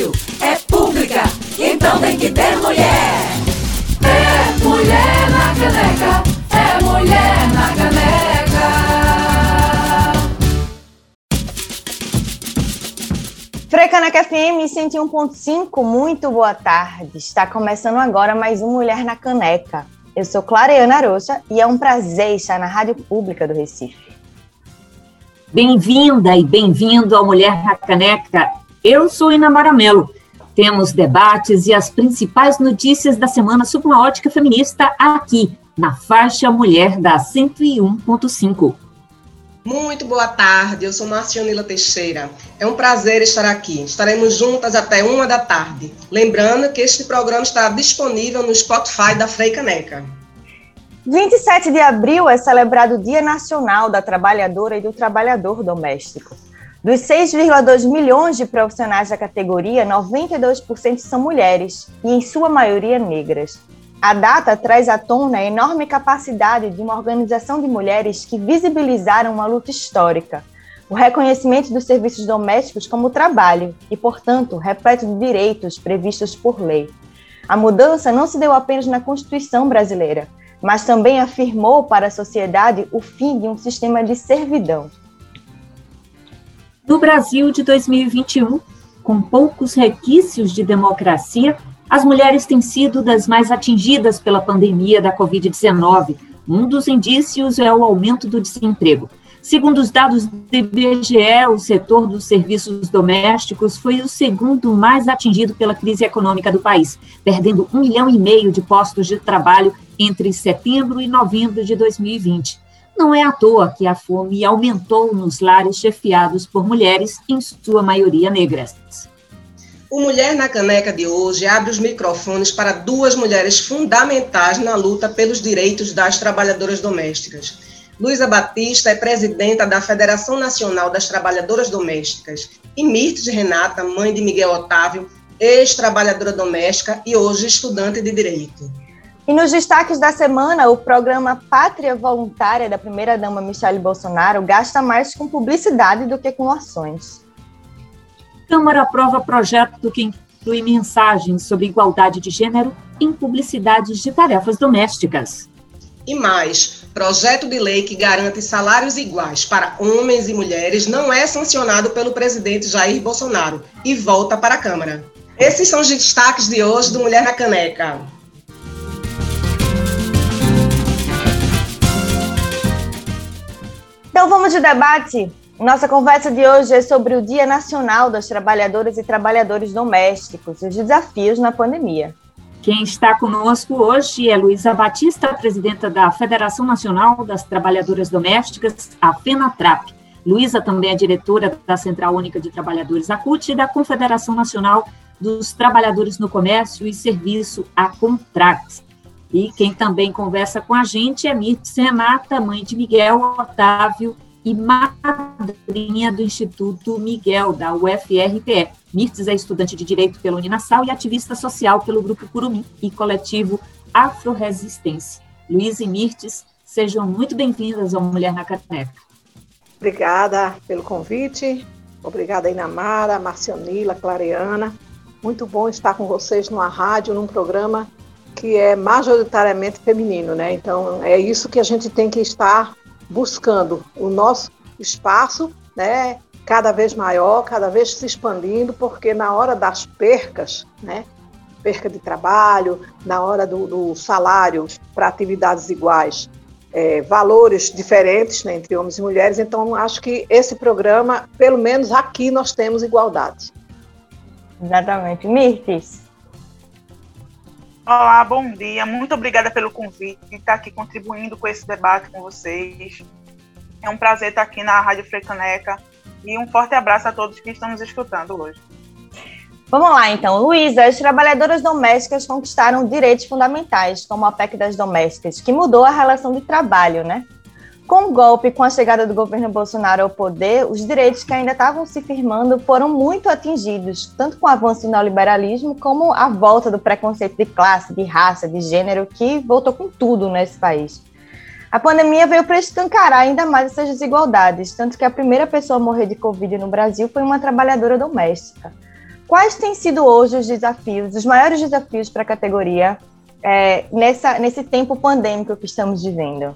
rádio é pública, então tem que ter mulher. É mulher na caneca, é mulher na caneca. Frecaneca FM 101.5, muito boa tarde. Está começando agora mais um Mulher na Caneca. Eu sou Clareana Arocha e é um prazer estar na Rádio Pública do Recife. Bem-vinda e bem-vindo ao Mulher na Caneca. Eu sou Ina Maramelo. Temos debates e as principais notícias da semana sob uma ótica feminista aqui, na faixa Mulher da 101.5. Muito boa tarde, eu sou Marcianila Teixeira. É um prazer estar aqui. Estaremos juntas até uma da tarde. Lembrando que este programa está disponível no Spotify da Frei Caneca. 27 de abril é celebrado o Dia Nacional da Trabalhadora e do Trabalhador Doméstico. Dos 6,2 milhões de profissionais da categoria, 92% são mulheres e, em sua maioria, negras. A data traz à tona a enorme capacidade de uma organização de mulheres que visibilizaram uma luta histórica, o reconhecimento dos serviços domésticos como trabalho e, portanto, repleto de direitos previstos por lei. A mudança não se deu apenas na Constituição brasileira, mas também afirmou para a sociedade o fim de um sistema de servidão. No Brasil de 2021, com poucos requisitos de democracia, as mulheres têm sido das mais atingidas pela pandemia da Covid-19. Um dos indícios é o aumento do desemprego. Segundo os dados do IBGE, o setor dos serviços domésticos foi o segundo mais atingido pela crise econômica do país, perdendo um milhão e meio de postos de trabalho entre setembro e novembro de 2020. Não é à toa que a fome aumentou nos lares chefiados por mulheres, em sua maioria negras. O Mulher na Caneca de hoje abre os microfones para duas mulheres fundamentais na luta pelos direitos das trabalhadoras domésticas. Luísa Batista é presidenta da Federação Nacional das Trabalhadoras Domésticas. E Mirtes Renata, mãe de Miguel Otávio, ex-trabalhadora doméstica e hoje estudante de Direito. E nos destaques da semana, o programa Pátria Voluntária da primeira-dama Michele Bolsonaro gasta mais com publicidade do que com ações. Câmara aprova projeto que inclui mensagens sobre igualdade de gênero em publicidades de tarefas domésticas. E mais, projeto de lei que garante salários iguais para homens e mulheres não é sancionado pelo presidente Jair Bolsonaro e volta para a Câmara. Esses são os destaques de hoje do Mulher na Caneca. Então vamos de debate. Nossa conversa de hoje é sobre o Dia Nacional das Trabalhadoras e Trabalhadores Domésticos e os desafios na pandemia. Quem está conosco hoje é Luísa Batista, presidenta da Federação Nacional das Trabalhadoras Domésticas, a FENATRAP. Luísa também é diretora da Central Única de Trabalhadores, a CUT, e da Confederação Nacional dos Trabalhadores no Comércio e Serviço, a Contrax. E quem também conversa com a gente é Mirtes Renata, mãe de Miguel Otávio e madrinha do Instituto Miguel, da UFRPE. Mirtes é estudante de Direito pela Uninasal e ativista social pelo Grupo Curumim e coletivo Afroresistência. Luiz e Mirtes, sejam muito bem-vindas ao Mulher na Caneca. Obrigada pelo convite. Obrigada, Inamara, Marcionila, Clareana. Muito bom estar com vocês numa rádio, num programa que é majoritariamente feminino, né? Então, é isso que a gente tem que estar buscando o nosso espaço, né, cada vez maior, cada vez se expandindo, porque na hora das percas, né, perca de trabalho, na hora do, do salário para atividades iguais, é, valores diferentes né, entre homens e mulheres. Então, acho que esse programa, pelo menos aqui, nós temos igualdade. Exatamente. Mirtes. Olá, bom dia. Muito obrigada pelo convite de estar aqui contribuindo com esse debate com vocês. É um prazer estar aqui na Rádio Frecaneca e um forte abraço a todos que estão nos escutando hoje. Vamos lá, então. Luísa, as trabalhadoras domésticas conquistaram direitos fundamentais, como a PEC das domésticas, que mudou a relação de trabalho, né? Com o golpe, com a chegada do governo Bolsonaro ao poder, os direitos que ainda estavam se firmando foram muito atingidos, tanto com o avanço do neoliberalismo, como a volta do preconceito de classe, de raça, de gênero, que voltou com tudo nesse país. A pandemia veio para escancarar ainda mais essas desigualdades, tanto que a primeira pessoa a morrer de Covid no Brasil foi uma trabalhadora doméstica. quais têm sido hoje os desafios, os maiores desafios para a categoria é, nessa, nesse tempo pandêmico que estamos vivendo?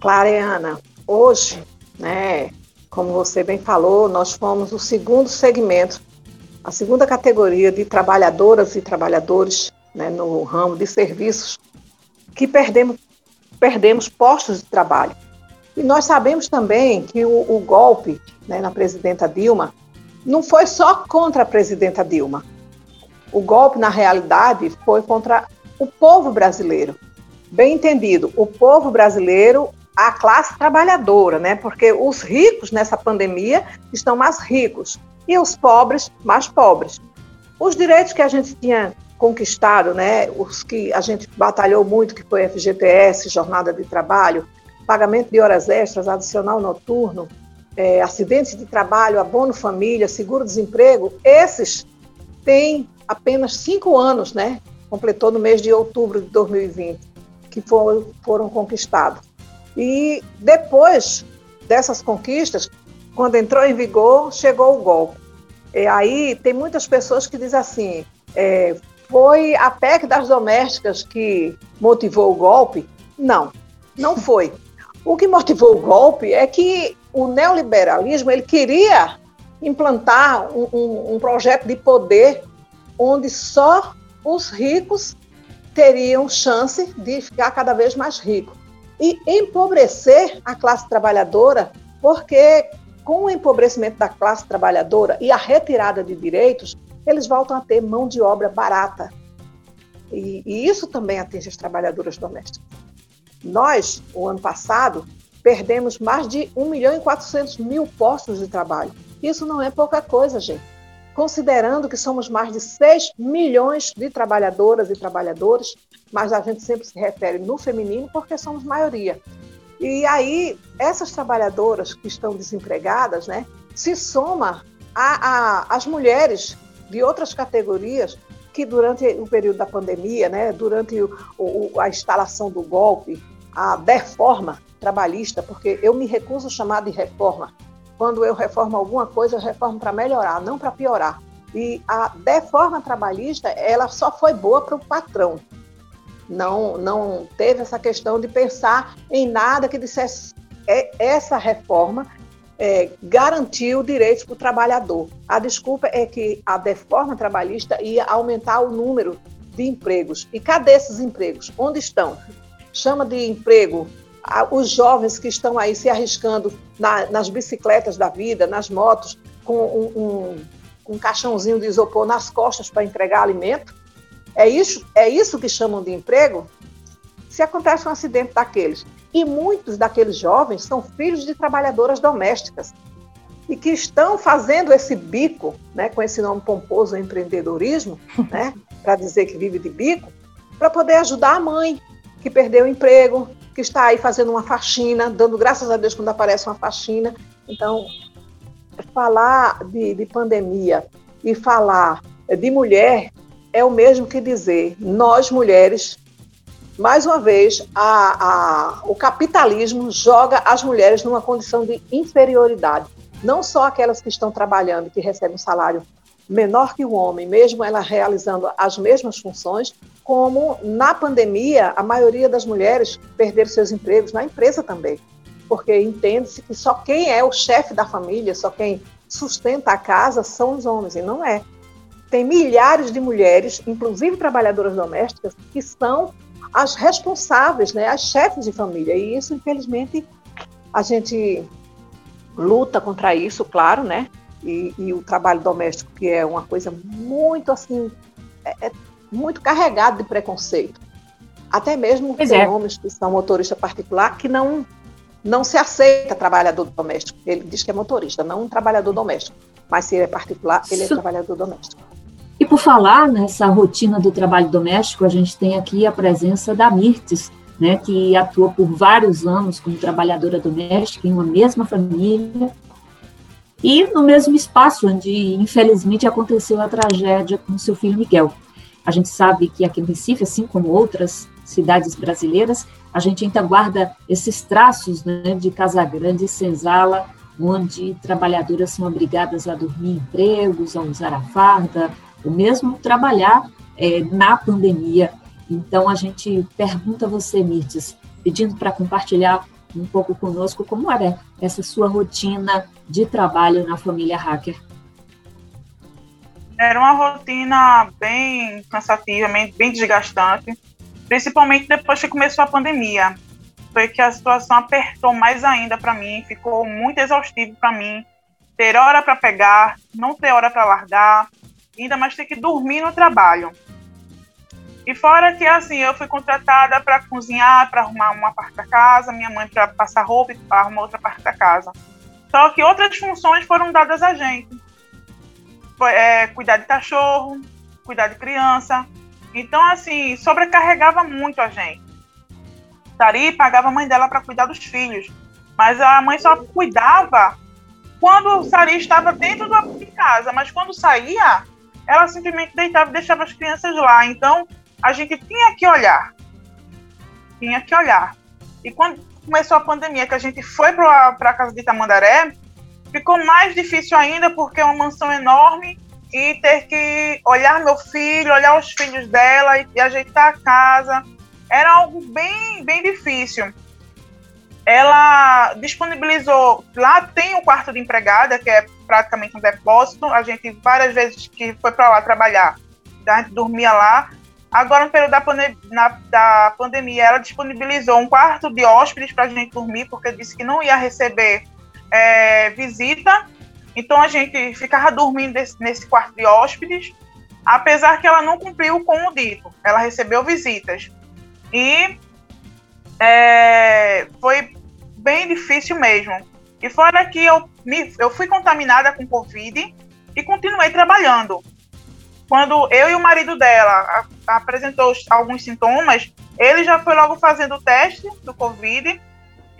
Clareana, hoje, né, como você bem falou, nós fomos o segundo segmento, a segunda categoria de trabalhadoras e trabalhadores né, no ramo de serviços que perdemos, perdemos postos de trabalho. E nós sabemos também que o, o golpe né, na presidenta Dilma não foi só contra a presidenta Dilma. O golpe, na realidade, foi contra o povo brasileiro. Bem entendido, o povo brasileiro, a classe trabalhadora, né? Porque os ricos nessa pandemia estão mais ricos e os pobres mais pobres. Os direitos que a gente tinha conquistado, né? Os que a gente batalhou muito, que foi FGTS, jornada de trabalho, pagamento de horas extras, adicional noturno, é, acidentes de trabalho, abono família, seguro-desemprego, esses têm apenas cinco anos, né? Completou no mês de outubro de 2020, que foram, foram conquistados. E depois dessas conquistas, quando entrou em vigor, chegou o golpe. E aí tem muitas pessoas que dizem assim: é, foi a PEC das domésticas que motivou o golpe? Não, não foi. O que motivou o golpe é que o neoliberalismo ele queria implantar um, um, um projeto de poder onde só os ricos teriam chance de ficar cada vez mais ricos e empobrecer a classe trabalhadora, porque com o empobrecimento da classe trabalhadora e a retirada de direitos, eles voltam a ter mão de obra barata. E, e isso também atinge as trabalhadoras domésticas. Nós, o ano passado, perdemos mais de 1 milhão e 400 mil postos de trabalho. Isso não é pouca coisa, gente. Considerando que somos mais de 6 milhões de trabalhadoras e trabalhadores, mas a gente sempre se refere no feminino porque somos maioria. E aí, essas trabalhadoras que estão desempregadas, né, se soma às mulheres de outras categorias que durante o período da pandemia, né, durante o, o, a instalação do golpe, a deforma trabalhista, porque eu me recuso a chamar de reforma. Quando eu reformo alguma coisa, eu reformo para melhorar, não para piorar. E a deforma trabalhista, ela só foi boa para o patrão. Não, não teve essa questão de pensar em nada que dissesse é, essa reforma é, garantiu direitos para o trabalhador. A desculpa é que a deforma trabalhista ia aumentar o número de empregos. E cadê esses empregos? Onde estão? Chama de emprego os jovens que estão aí se arriscando na, nas bicicletas da vida, nas motos, com um, um, um caixãozinho de isopor nas costas para entregar alimento. É isso, é isso que chamam de emprego? Se acontece um acidente daqueles. E muitos daqueles jovens são filhos de trabalhadoras domésticas e que estão fazendo esse bico, né, com esse nome pomposo, empreendedorismo, né, para dizer que vive de bico, para poder ajudar a mãe que perdeu o emprego, que está aí fazendo uma faxina, dando graças a Deus quando aparece uma faxina. Então, falar de, de pandemia e falar de mulher é o mesmo que dizer nós mulheres mais uma vez, a, a, o capitalismo joga as mulheres numa condição de inferioridade. Não só aquelas que estão trabalhando, que recebem um salário menor que o homem, mesmo ela realizando as mesmas funções, como na pandemia a maioria das mulheres perderam seus empregos na empresa também, porque entende-se que só quem é o chefe da família, só quem sustenta a casa são os homens, e não é. Tem milhares de mulheres, inclusive trabalhadoras domésticas, que são as responsáveis, né, as chefes de família, e isso, infelizmente, a gente luta contra isso, claro, né? e, e, o trabalho doméstico, que é uma coisa muito assim, é, é muito carregado de preconceito. Até mesmo pois tem é. homens que são motorista particular que não não se aceita trabalhador doméstico. Ele diz que é motorista, não um trabalhador doméstico. Mas se ele é particular, ele é trabalhador doméstico. E por falar nessa rotina do trabalho doméstico, a gente tem aqui a presença da Mirtes, né, que atua por vários anos como trabalhadora doméstica em uma mesma família e no mesmo espaço onde, infelizmente, aconteceu a tragédia com seu filho Miguel. A gente sabe que aqui no Recife, assim como outras cidades brasileiras, a gente ainda guarda esses traços né, de Casagrande e Senzala onde trabalhadoras são obrigadas a dormir em empregos, a usar a farda, ou mesmo trabalhar é, na pandemia. Então, a gente pergunta a você, Mirtes, pedindo para compartilhar um pouco conosco como era essa sua rotina de trabalho na família Hacker. Era uma rotina bem cansativa, bem desgastante, principalmente depois que começou a pandemia. Foi que a situação apertou mais ainda para mim, ficou muito exaustivo para mim. Ter hora para pegar, não ter hora para largar, ainda mais ter que dormir no trabalho. E fora que, assim, eu fui contratada para cozinhar, para arrumar uma parte da casa, minha mãe para passar roupa e para arrumar outra parte da casa. Só que outras funções foram dadas a gente. Foi, é, cuidar de cachorro, cuidar de criança. Então, assim, sobrecarregava muito a gente. Tari pagava a mãe dela para cuidar dos filhos. Mas a mãe só cuidava quando Sari estava dentro de casa. Mas quando saía, ela simplesmente deitava e deixava as crianças lá. Então, a gente tinha que olhar. Tinha que olhar. E quando começou a pandemia, que a gente foi para a casa de Tamandaré, ficou mais difícil ainda, porque é uma mansão enorme e ter que olhar meu filho, olhar os filhos dela e, e ajeitar a casa. Era algo bem, bem difícil. Ela disponibilizou. Lá tem o quarto de empregada, que é praticamente um depósito. A gente, várias vezes que foi para lá trabalhar, a gente dormia lá. Agora, no período da, na, da pandemia, ela disponibilizou um quarto de hóspedes para a gente dormir, porque disse que não ia receber é, visita. Então, a gente ficava dormindo desse, nesse quarto de hóspedes, apesar que ela não cumpriu com o dito. Ela recebeu visitas. E é, foi bem difícil mesmo. E fora que eu, me, eu fui contaminada com Covid e continuei trabalhando. Quando eu e o marido dela apresentou alguns sintomas, ele já foi logo fazendo o teste do Covid.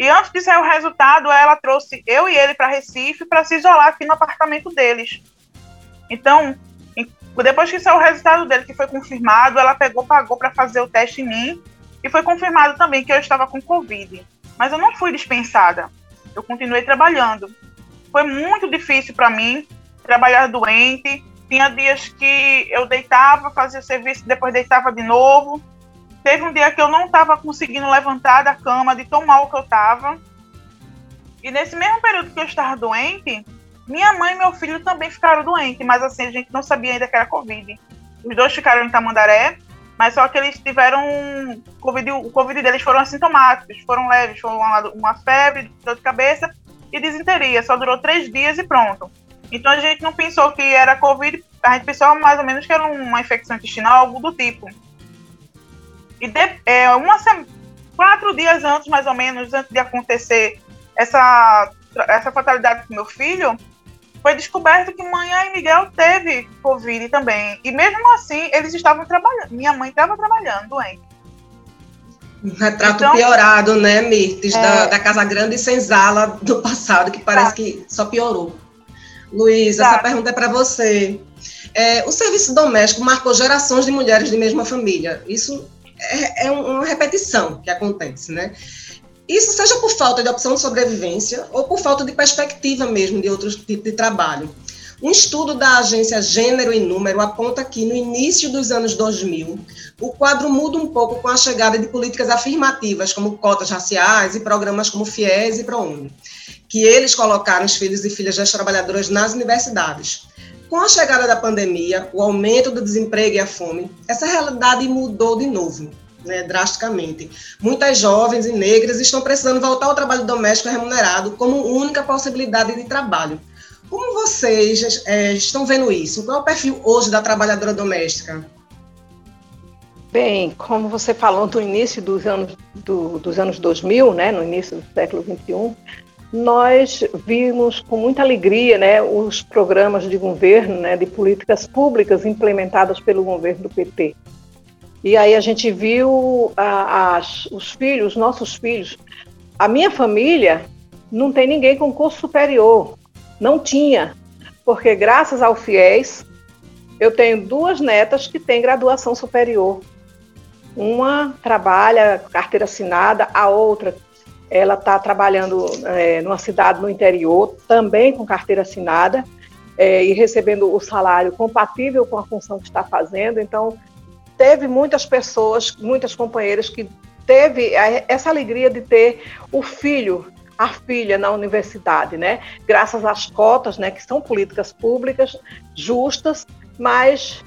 E antes de sair o resultado, ela trouxe eu e ele para Recife para se isolar aqui no apartamento deles. Então, depois que saiu o resultado dele, que foi confirmado, ela pegou, pagou para fazer o teste em mim e foi confirmado também que eu estava com Covid. Mas eu não fui dispensada. Eu continuei trabalhando. Foi muito difícil para mim trabalhar doente, tinha dias que eu deitava, fazia serviço, depois deitava de novo. Teve um dia que eu não estava conseguindo levantar da cama de tão mal que eu estava. E nesse mesmo período que eu estava doente, minha mãe e meu filho também ficaram doentes, mas assim, a gente não sabia ainda que era Covid. Os dois ficaram em Tamandaré, mas só que eles tiveram COVID, o Covid deles foram assintomáticos, foram leves, foram uma, uma febre, dor de cabeça e desinteria. Só durou três dias e pronto. Então a gente não pensou que era Covid, a gente pensou mais ou menos que era uma infecção intestinal, algo do tipo. E de, é, uma quatro dias antes, mais ou menos, antes de acontecer essa, essa fatalidade com meu filho, foi descoberto que manhã e Miguel teve Covid também. E mesmo assim, eles estavam trabalhando. Minha mãe estava trabalhando doente. Um retrato então, piorado, né, Mirtes, é... da, da Casa Grande e Senzala do passado, que parece tá. que só piorou. Luiz, tá. essa pergunta é para você. É, o serviço doméstico marcou gerações de mulheres de mesma família. Isso é, é uma repetição que acontece, né? Isso seja por falta de opção de sobrevivência ou por falta de perspectiva mesmo de outros tipos de trabalho. Um estudo da agência Gênero e Número aponta que, no início dos anos 2000, o quadro muda um pouco com a chegada de políticas afirmativas, como cotas raciais e programas como FIES e ProUni que eles colocaram os filhos e filhas das trabalhadoras nas universidades. Com a chegada da pandemia, o aumento do desemprego e a fome, essa realidade mudou de novo, né, drasticamente. Muitas jovens e negras estão precisando voltar ao trabalho doméstico remunerado como única possibilidade de trabalho. Como vocês é, estão vendo isso? Qual é o perfil hoje da trabalhadora doméstica? Bem, como você falou no início dos anos, do, dos anos 2000, né, no início do século 21, nós vimos com muita alegria né, os programas de governo, né, de políticas públicas implementadas pelo governo do PT. E aí a gente viu a, as, os filhos, nossos filhos. A minha família não tem ninguém com curso superior, não tinha, porque graças ao FIES eu tenho duas netas que têm graduação superior. Uma trabalha carteira assinada, a outra ela está trabalhando é, numa cidade no interior, também com carteira assinada, é, e recebendo o salário compatível com a função que está fazendo. Então, teve muitas pessoas, muitas companheiras que teve essa alegria de ter o filho, a filha na universidade, né? Graças às cotas, né, que são políticas públicas justas, mas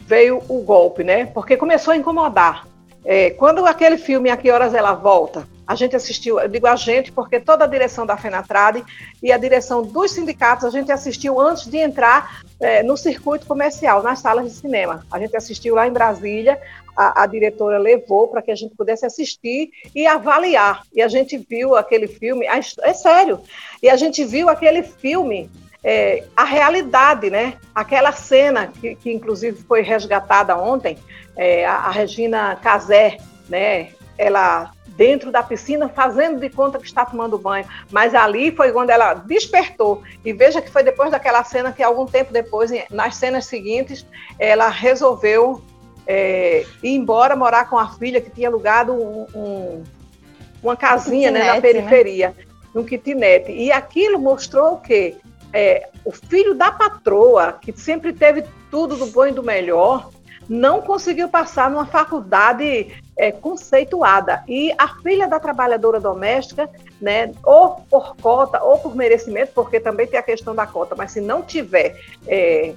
veio o golpe, né? Porque começou a incomodar. É, quando aquele filme A Que Horas Ela Volta, a gente assistiu, eu digo a gente, porque toda a direção da FENATRAD e a direção dos sindicatos, a gente assistiu antes de entrar é, no circuito comercial, nas salas de cinema. A gente assistiu lá em Brasília, a, a diretora levou para que a gente pudesse assistir e avaliar. E a gente viu aquele filme, é sério, e a gente viu aquele filme é, a realidade, né? Aquela cena que, que inclusive foi resgatada ontem, é, a, a, Regina Casé, né? Ela dentro da piscina fazendo de conta que está tomando banho, mas ali foi quando ela despertou e veja que foi depois daquela cena que algum tempo depois, nas cenas seguintes, ela resolveu é, ir embora morar com a filha que tinha alugado um, um, uma casinha um né, na né? periferia, né? um kitnet. E aquilo mostrou o quê? é, o filho da patroa, que sempre teve tudo do bom e do melhor, não conseguiu passar numa faculdade é, conceituada. E a filha da trabalhadora doméstica, né, ou por cota ou por merecimento, porque também tem a questão da cota, mas se não tiver é,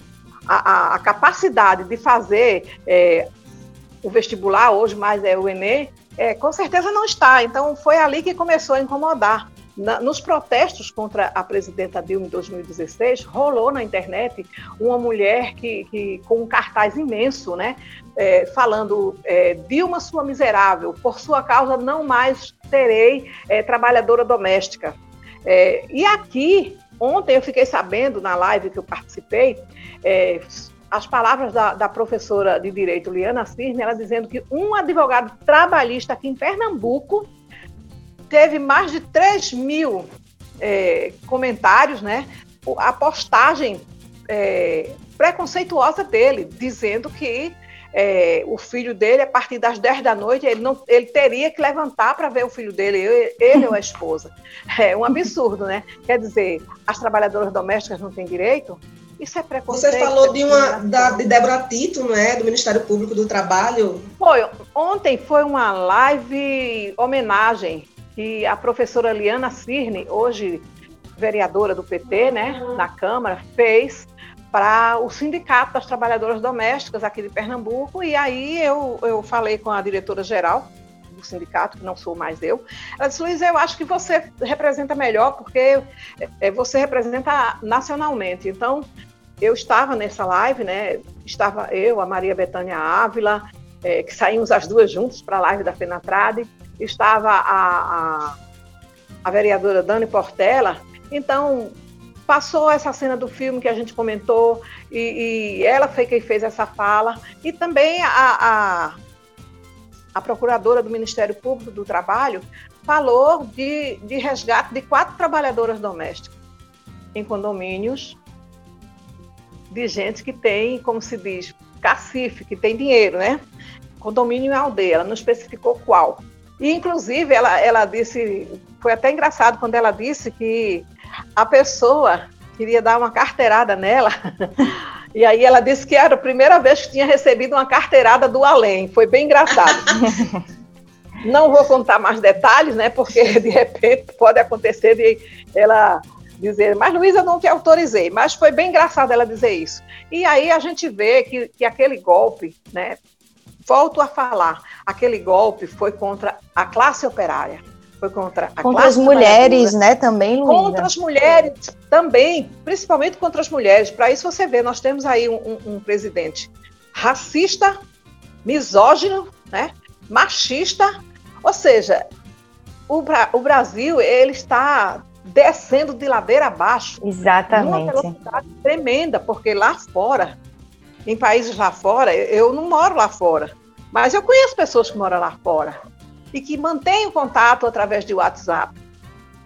a, a, capacidade de fazer é, o vestibular, hoje mais é o Enem, é, com certeza não está. Então foi ali que começou a incomodar. Na, nos protestos contra a presidenta Dilma em 2016, rolou na internet uma mulher que, que com um cartaz imenso, né, é, falando é, Dilma sua miserável, por sua causa não mais terei é, trabalhadora doméstica. É, e aqui, ontem eu fiquei sabendo na live que eu participei, é, as palavras da, da, professora de direito Liana Cirne, ela dizendo que um advogado trabalhista aqui em Pernambuco teve mais de 3 mil é, comentários, né? A postagem é, preconceituosa dele, dizendo que é, o filho dele, a partir das 10 da noite, ele, não, ele teria que levantar para ver o filho dele, ele ou a esposa. É um absurdo, né? Quer dizer, as trabalhadoras domésticas não têm direito? Isso é preconceito. Você falou de uma da, de Débora Tito, não é? Do Ministério Público do Trabalho. Foi. Ontem foi uma live homenagem que a professora Liana Cirne, hoje vereadora do PT, né, na Câmara, fez para o Sindicato das Trabalhadoras Domésticas aqui de Pernambuco, e aí eu, eu falei com a diretora-geral do sindicato, que não sou mais eu, ela disse, Luiz, eu acho que você representa melhor, porque é, você representa nacionalmente, então eu estava nessa live, né, estava eu, a Maria Betânia Ávila, é, que saímos as duas juntas para a live da Fenatrade, estava a, a, a vereadora Dani Portela, então passou essa cena do filme que a gente comentou e, e ela foi quem fez essa fala. E também a, a, procuradora do Ministério Público do Trabalho falou de, de resgate de quatro trabalhadoras domésticas em condomínios de gente que tem, como se diz, cacife, que tem dinheiro, né? Condomínio em aldeia, ela não especificou qual. E, inclusive, ela, ela disse, foi até engraçado quando ela disse que a pessoa queria dar uma carteirada nela. E aí ela disse que era a primeira vez que tinha recebido uma carteirada do além. Foi bem engraçado. Não vou contar mais detalhes, né? Porque de repente pode acontecer de ela dizer, mas Luísa, não te autorizei. Mas foi bem engraçado ela dizer isso. E aí a gente vê que, que aquele golpe, né? volto a falar, aquele golpe foi contra a classe operária, foi contra a contra as mulheres, né, também, Luísa? Contra as mulheres também, principalmente contra as mulheres. Para isso você vê, nós temos aí um, um, um presidente racista, misógino, né, machista, ou seja, o, o Brasil ele está descendo de ladeira abaixo. Exatamente. Numa velocidade tremenda, porque lá fora em países lá fora, eu não moro lá fora, mas eu conheço pessoas que moram lá fora e que mantêm o contato através de WhatsApp.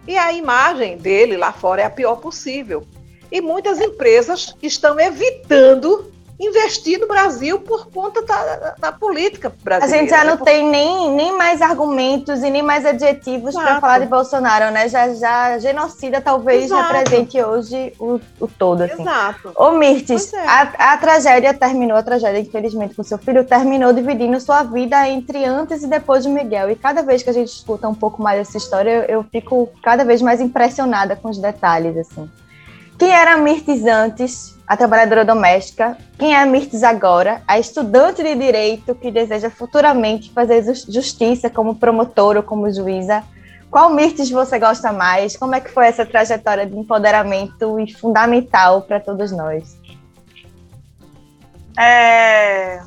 E a imagem dele lá fora é a pior possível. E muitas empresas estão evitando investir no Brasil por conta da, da política brasileira. A gente já né? não Por- tem nem, nem mais argumentos e nem mais adjetivos para falar de Bolsonaro, né? Já, já genocida talvez Exato. represente hoje o, o todo, assim. Exato. Ô, Mirtes, é. a, a tragédia terminou, a tragédia, infelizmente, com seu filho, terminou dividindo sua vida entre antes e depois de Miguel. E cada vez que a gente escuta um pouco mais essa história, eu, eu fico cada vez mais impressionada com os detalhes, assim. Quem era Mirtes antes, a trabalhadora doméstica? Quem é Mirtes agora, a estudante de direito que deseja futuramente fazer jus- justiça como promotora ou como juíza? Qual Mirtes você gosta mais? Como é que foi essa trajetória de empoderamento e fundamental para todos nós? É,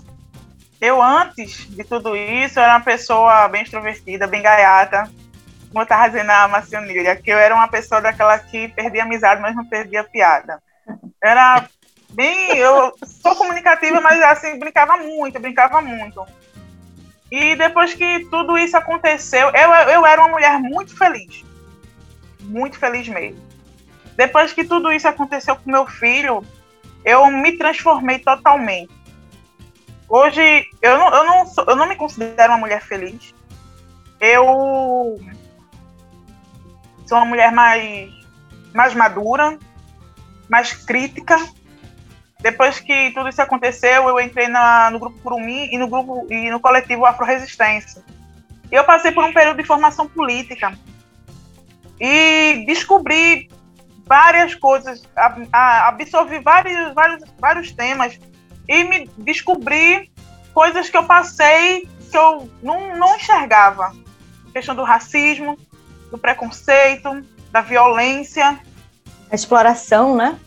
eu, antes de tudo isso, era uma pessoa bem extrovertida, bem gaiata. Como eu estava dizendo a Marcionilha, que eu era uma pessoa daquela que perdia amizade, mas não perdia piada. Era bem. Eu sou comunicativa, mas assim, brincava muito, brincava muito. E depois que tudo isso aconteceu, eu, eu era uma mulher muito feliz. Muito feliz mesmo. Depois que tudo isso aconteceu com meu filho, eu me transformei totalmente. Hoje, eu não, eu não, sou- eu não me considero uma mulher feliz. Eu sou uma mulher mais, mais madura, mais crítica. Depois que tudo isso aconteceu, eu entrei na, no grupo Curumim e no grupo e no coletivo Afro Resistência. E eu passei por um período de formação política e descobri várias coisas, absorvi vários, vários, vários temas e me descobri coisas que eu passei que eu não, não enxergava. A questão do racismo, do preconceito, da violência, A exploração, né?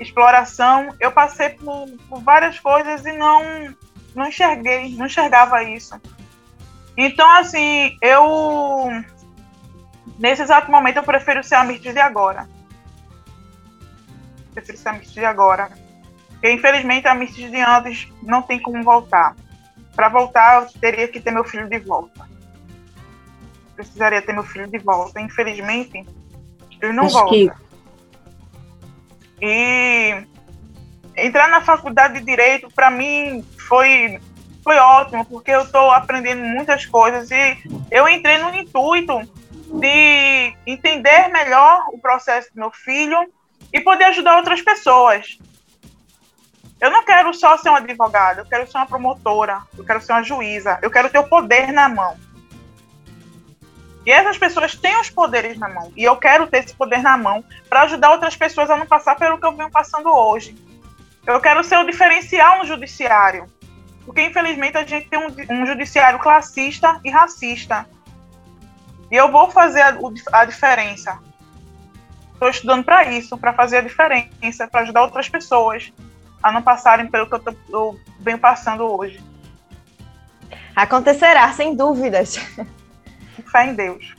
exploração. Eu passei por, por várias coisas e não, não enxerguei, não enxergava isso. Então, assim, eu. Nesse exato momento, eu prefiro ser a Mirtes de agora. Prefiro ser a Mirtes de agora. Porque, infelizmente, a Mirtes de antes não tem como voltar. Para voltar, eu teria que ter meu filho de volta. Precisaria ter meu filho de volta. Infelizmente, ele não Acho volta. que E entrar na faculdade de direito para mim foi foi ótimo, porque eu estou aprendendo muitas coisas e eu entrei no intuito de entender melhor o processo do meu filho e poder ajudar outras pessoas. Eu não quero só ser uma advogada, eu quero ser uma promotora, eu quero ser uma juíza, eu quero ter o poder na mão. E essas pessoas têm os poderes na mão. E eu quero ter esse poder na mão para ajudar outras pessoas a não passar pelo que eu venho passando hoje. Eu quero ser o diferencial no judiciário. Porque, infelizmente, a gente tem um, um judiciário classista e racista. E eu vou fazer a, a diferença. Estou estudando para isso, para fazer a diferença, para ajudar outras pessoas a não passarem pelo que eu, tô- eu venho passando hoje. Acontecerá, sem dúvidas. Fé em Deus.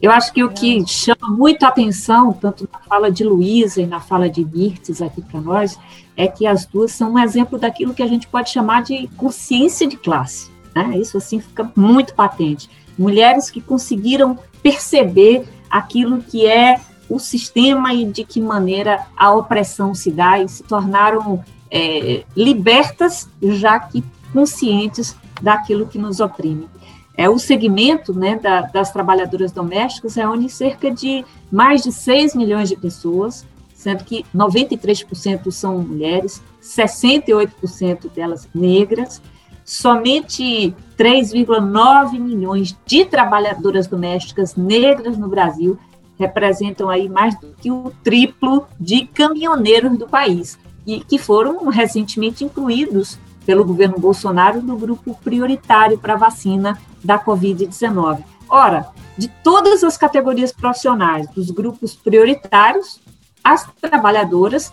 Eu acho que o que chama muito a atenção, tanto na fala de Luísa e na fala de Mirtes aqui para nós, é que as duas são um exemplo daquilo que a gente pode chamar de consciência de classe. Né? Isso assim fica muito patente. Mulheres que conseguiram perceber aquilo que é o sistema e de que maneira a opressão se dá e se tornaram é, libertas, já que conscientes daquilo que nos oprime. É, o segmento né, da, das trabalhadoras domésticas reúne cerca de mais de 6 milhões de pessoas, sendo que 93% são mulheres, 68% delas negras, somente 3,9 milhões de trabalhadoras domésticas negras no Brasil representam aí mais do que o triplo de caminhoneiros do país e que foram recentemente incluídos pelo governo Bolsonaro no grupo prioritário para vacina da Covid-19. Ora, de todas as categorias profissionais dos grupos prioritários, as trabalhadoras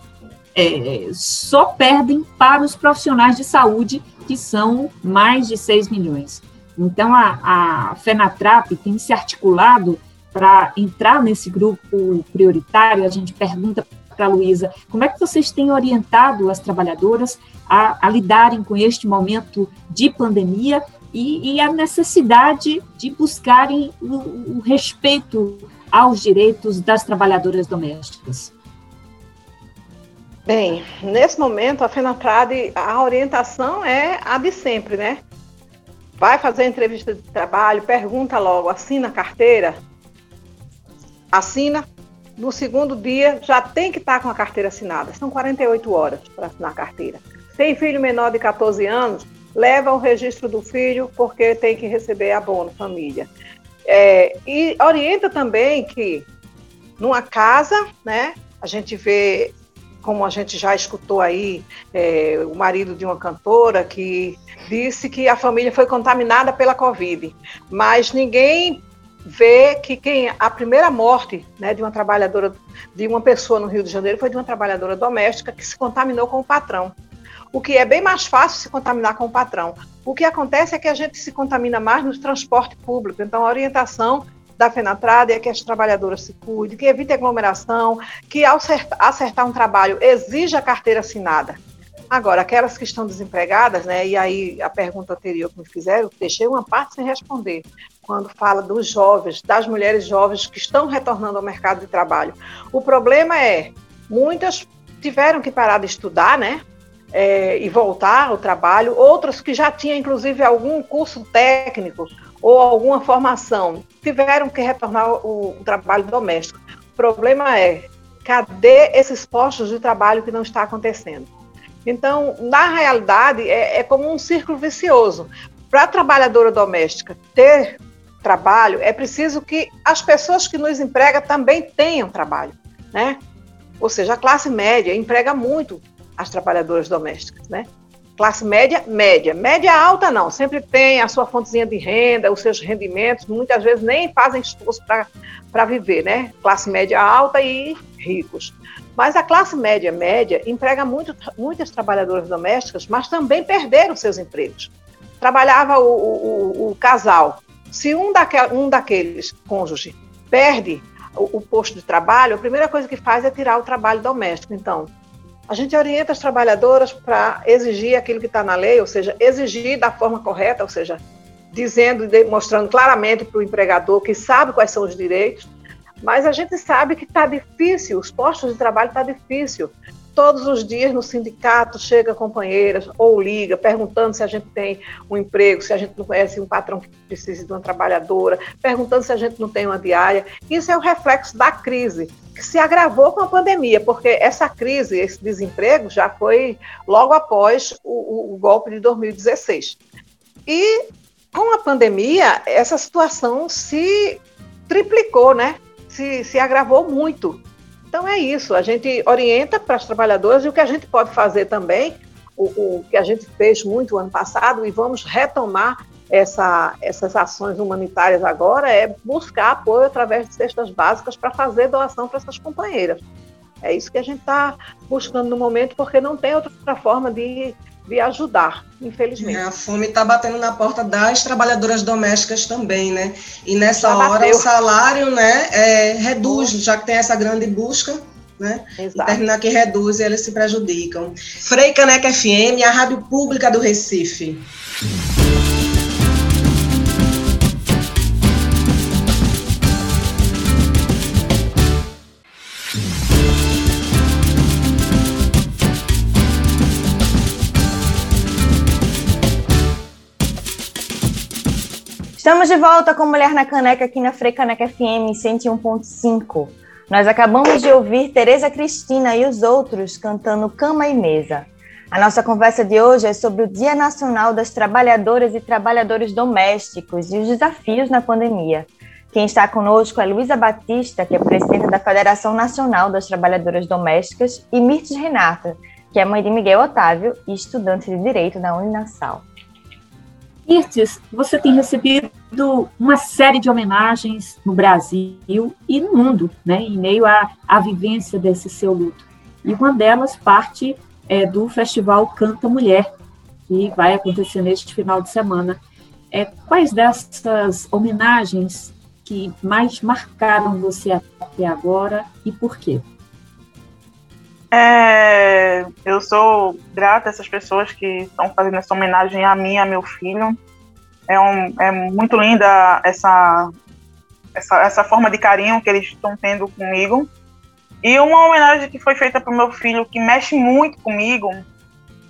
é, só perdem para os profissionais de saúde, que são mais de 6 milhões. Então, a, a FENATRAP tem se articulado para entrar nesse grupo prioritário. A gente pergunta para a Luísa, como é que vocês têm orientado as trabalhadoras a, a lidarem com este momento de pandemia e, e a necessidade de buscarem o, o, respeito aos direitos das trabalhadoras domésticas? Bem, nesse momento, a FENATRAD, a orientação é a de sempre, né? Vai fazer entrevista de trabalho, pergunta logo, assina a carteira? Assina. No segundo dia, já tem que estar com a carteira assinada. São 48 horas para assinar a carteira. Tem filho menor de 14 anos? Leva o registro do filho, porque tem que receber abono família. É, e orienta também que numa casa, né, a gente vê, como a gente já escutou aí, é, o marido de uma cantora que disse que a família foi contaminada pela Covid, mas ninguém vê que quem a primeira morte né, de uma trabalhadora, de uma pessoa no Rio de Janeiro foi de uma trabalhadora doméstica que se contaminou com o patrão. O que é bem mais fácil se contaminar com o patrão. O que acontece é que a gente se contamina mais no transporte público. Então, a orientação da FENATRAD é que as trabalhadoras se cuidem, que evite aglomeração, que ao acertar um trabalho exija a carteira assinada. Agora, aquelas que estão desempregadas, né, e aí a pergunta anterior que me fizeram, deixei uma parte sem responder, quando fala dos jovens, das mulheres jovens que estão retornando ao mercado de trabalho. O problema é, muitas tiveram que parar de estudar, né, é, e voltar ao trabalho, outras que já tinham, inclusive, algum curso técnico ou alguma formação, tiveram que retornar ao, ao trabalho doméstico. O problema é, cadê esses postos de trabalho que não está acontecendo? Então, na realidade, é, é como um círculo vicioso. Para a trabalhadora doméstica ter trabalho, é preciso que as pessoas que nos empregam também tenham trabalho, né? Ou seja, a classe média emprega muito as trabalhadoras domésticas, né? Classe média, média. Média alta não, sempre tem a sua fontezinha de renda, os seus rendimentos, muitas vezes nem fazem esforço para viver, né? Classe média alta e ricos. Mas a classe média média emprega muito, muitas trabalhadoras domésticas, mas também perderam seus empregos. Trabalhava o, o, o casal. Se um, daque, um daqueles cônjuge perde o, o posto de trabalho, a primeira coisa que faz é tirar o trabalho doméstico. Então, a gente orienta as trabalhadoras para exigir aquilo que está na lei, ou seja, exigir da forma correta, ou seja, dizendo mostrando claramente para o empregador que sabe quais são os direitos, mas a gente sabe que está difícil, os postos de trabalho está difícil. Todos os dias no sindicato chega companheiras ou liga perguntando se a gente tem um emprego, se a gente não conhece um patrão que precisa de uma trabalhadora, perguntando se a gente não tem uma diária. Isso é o reflexo da crise que se agravou com a pandemia, porque essa crise, esse desemprego já foi logo após o, o, o golpe de 2016. E com a pandemia, essa situação se triplicou, né? Se, se agravou muito. Então é isso, a gente orienta para as trabalhadoras e o que a gente pode fazer também, o, o que a gente fez muito ano passado e vamos retomar essa, essas ações humanitárias agora é buscar apoio através de cestas básicas para fazer doação para essas companheiras. É isso que a gente está buscando no momento, porque não tem outra forma de, de ajudar, infelizmente. É, a fome está batendo na porta das trabalhadoras domésticas também, né? E nessa Já hora bateu. o salário né, é, reduz, já que tem essa grande busca. Né? Exato. E terminar que reduz e eles se prejudicam. Frei Caneca FM, a rádio pública do Recife. Estamos de volta com Mulher na Caneca aqui na Frecaneca FM 101.5. Nós acabamos de ouvir Tereza Cristina e os outros cantando Cama e Mesa. A nossa conversa de hoje é sobre o Dia Nacional das Trabalhadoras e Trabalhadores Domésticos e os desafios na pandemia. Quem está conosco é Luísa Batista, que é presidenta da Federação Nacional das Trabalhadoras Domésticas, e Mirtes Renata, que é mãe de Miguel Otávio e estudante de Direito da Uninasal. Mirtes, você tem recebido uma série de homenagens no Brasil e no mundo, né, em meio à, à vivência desse seu luto. E uma delas parte é, do Festival Canta Mulher, que vai acontecer neste final de semana. É, quais dessas homenagens que mais marcaram você até agora e por quê? É, eu sou grata a essas pessoas que estão fazendo essa homenagem a mim, a meu filho. É, um, é muito linda essa, essa, essa forma de carinho que eles estão tendo comigo. E uma homenagem que foi feita para o meu filho, que mexe muito comigo,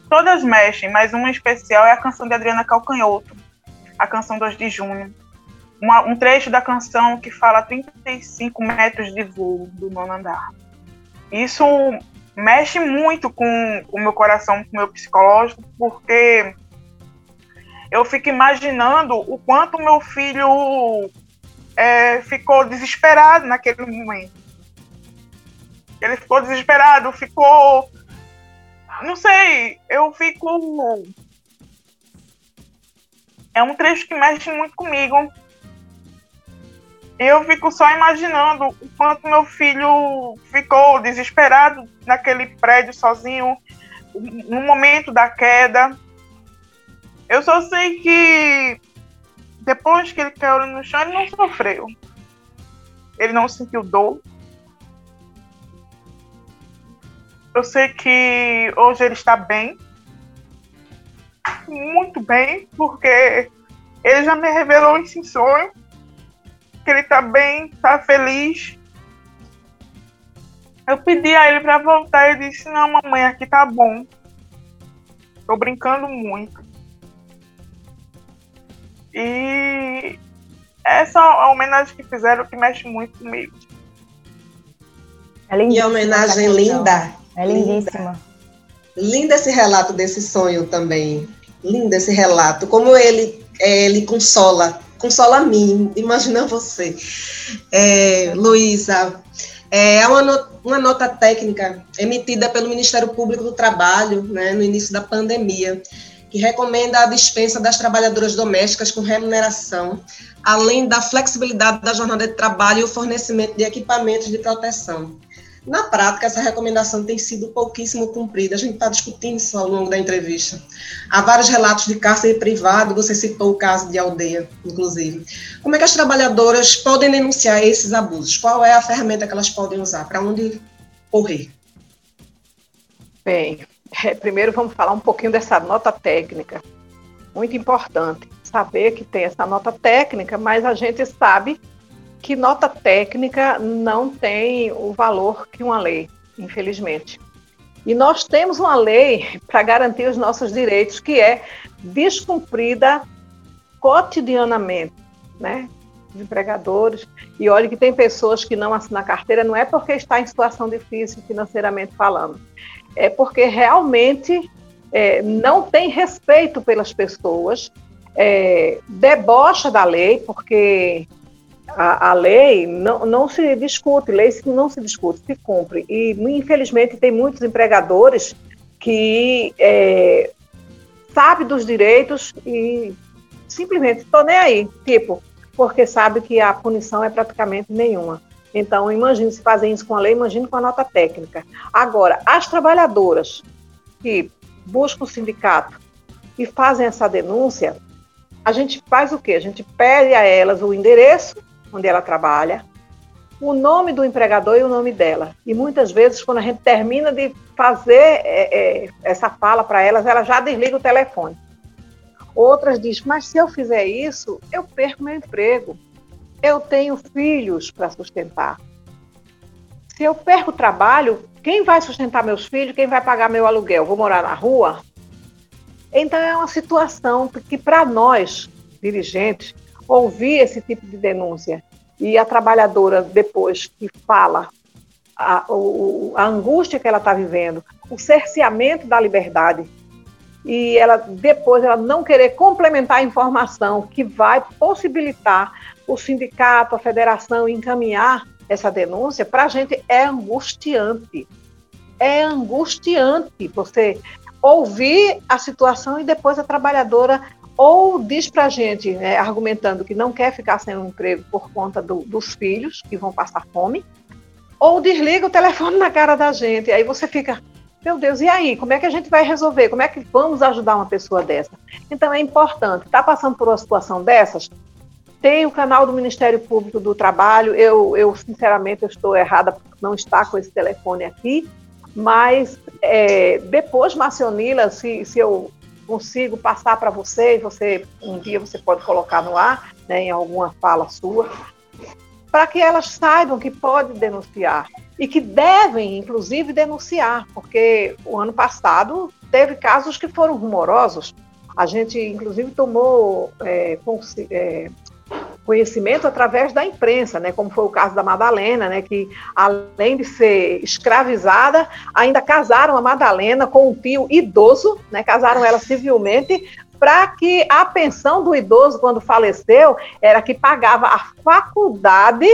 todas mexem, mas uma especial é a canção de Adriana Calcanhoto, a canção 2 de junho. Uma, um trecho da canção que fala 35 metros de voo do nono andar. Isso mexe muito com o meu coração, com o meu psicológico, porque eu fico imaginando o quanto meu filho é, ficou desesperado naquele momento. Ele ficou desesperado, ficou. Não sei, eu fico. É um trecho que mexe muito comigo. Eu fico só imaginando o quanto meu filho ficou desesperado naquele prédio sozinho, no momento da queda. Eu só sei que depois que ele caiu no chão, ele não sofreu. Ele não sentiu dor. Eu sei que hoje ele está bem. Muito bem, porque ele já me revelou esse sonho. Que ele está bem, está feliz. Eu pedi a ele para voltar e ele disse: Não, mamãe, aqui tá bom. Tô brincando muito. E essa homenagem que fizeram que mexe muito comigo. É e a homenagem linda. É lindíssima. Linda. linda esse relato desse sonho também. Lindo esse relato. Como ele, é, ele consola, consola a mim, imagina você. É, Luísa, é uma, uma nota técnica emitida pelo Ministério Público do Trabalho né, no início da pandemia que recomenda a dispensa das trabalhadoras domésticas com remuneração, além da flexibilidade da jornada de trabalho e o fornecimento de equipamentos de proteção. Na prática, essa recomendação tem sido pouquíssimo cumprida. A gente está discutindo isso ao longo da entrevista. Há vários relatos de cárcere privado, você citou o caso de aldeia, inclusive. Como é que as trabalhadoras podem denunciar esses abusos? Qual é a ferramenta que elas podem usar? Para onde correr? Bem, é, primeiro vamos falar um pouquinho dessa nota técnica. Muito importante saber que tem essa nota técnica, mas a gente sabe que nota técnica não tem o valor que uma lei, infelizmente. E nós temos uma lei para garantir os nossos direitos que é descumprida cotidianamente, né? Os empregadores. E olha que tem pessoas que não assinam a carteira, não é porque está em situação difícil financeiramente falando, é porque realmente é, não tem respeito pelas pessoas, é, debocha da lei, porque a, a, lei não, não se discute, lei não se discute, se cumpre. E, infelizmente, tem muitos empregadores que é, sabem dos direitos e simplesmente estou nem aí, tipo, porque sabe que a punição é praticamente nenhuma. Então, imagine se fazem isso com a lei, imagine com a nota técnica. Agora, as trabalhadoras que buscam o sindicato e fazem essa denúncia, a gente faz o quê? A gente pede a elas o endereço onde ela trabalha, o nome do empregador e o nome dela. E muitas vezes, quando a gente termina de fazer é, é, essa fala para elas, ela já desliga o telefone. Outras dizem, mas se eu fizer isso, eu perco meu emprego eu tenho filhos para sustentar. Se eu perco o trabalho, quem vai sustentar meus filhos? Quem vai pagar meu aluguel? Vou morar na rua? Então é uma situação que para nós, dirigentes, ouvir esse tipo de denúncia e a trabalhadora depois que fala a, a angústia que ela está vivendo, o cerceamento da liberdade e ela depois ela não querer complementar a informação que vai possibilitar o sindicato, a federação encaminhar essa denúncia, para a gente é angustiante. É angustiante você ouvir a situação e depois a trabalhadora ou diz para a gente, né, argumentando que não quer ficar sem um emprego por conta do, dos filhos que vão passar fome, ou desliga o telefone na cara da gente. Aí você fica, meu Deus, e aí? Como é que a gente vai resolver? Como é que vamos ajudar uma pessoa dessa? Então é importante, está passando por uma situação dessas? Tem o canal do Ministério Público do Trabalho. Eu, eu sinceramente, eu estou errada por não estar com esse telefone aqui, mas é, depois, Marcionila, se, se eu consigo passar para você, e você um dia você pode colocar no ar, né, em alguma fala sua, para que elas saibam que pode denunciar. e que devem, inclusive, denunciar, porque o ano passado teve casos que foram rumorosos. A gente, inclusive, tomou é, é, conhecimento através da imprensa, né, como foi o caso da Madalena, né, que além de ser escravizada, ainda casaram a Madalena com um tio idoso, né, casaram ela civilmente, para que a pensão do idoso, quando faleceu, era que pagava a faculdade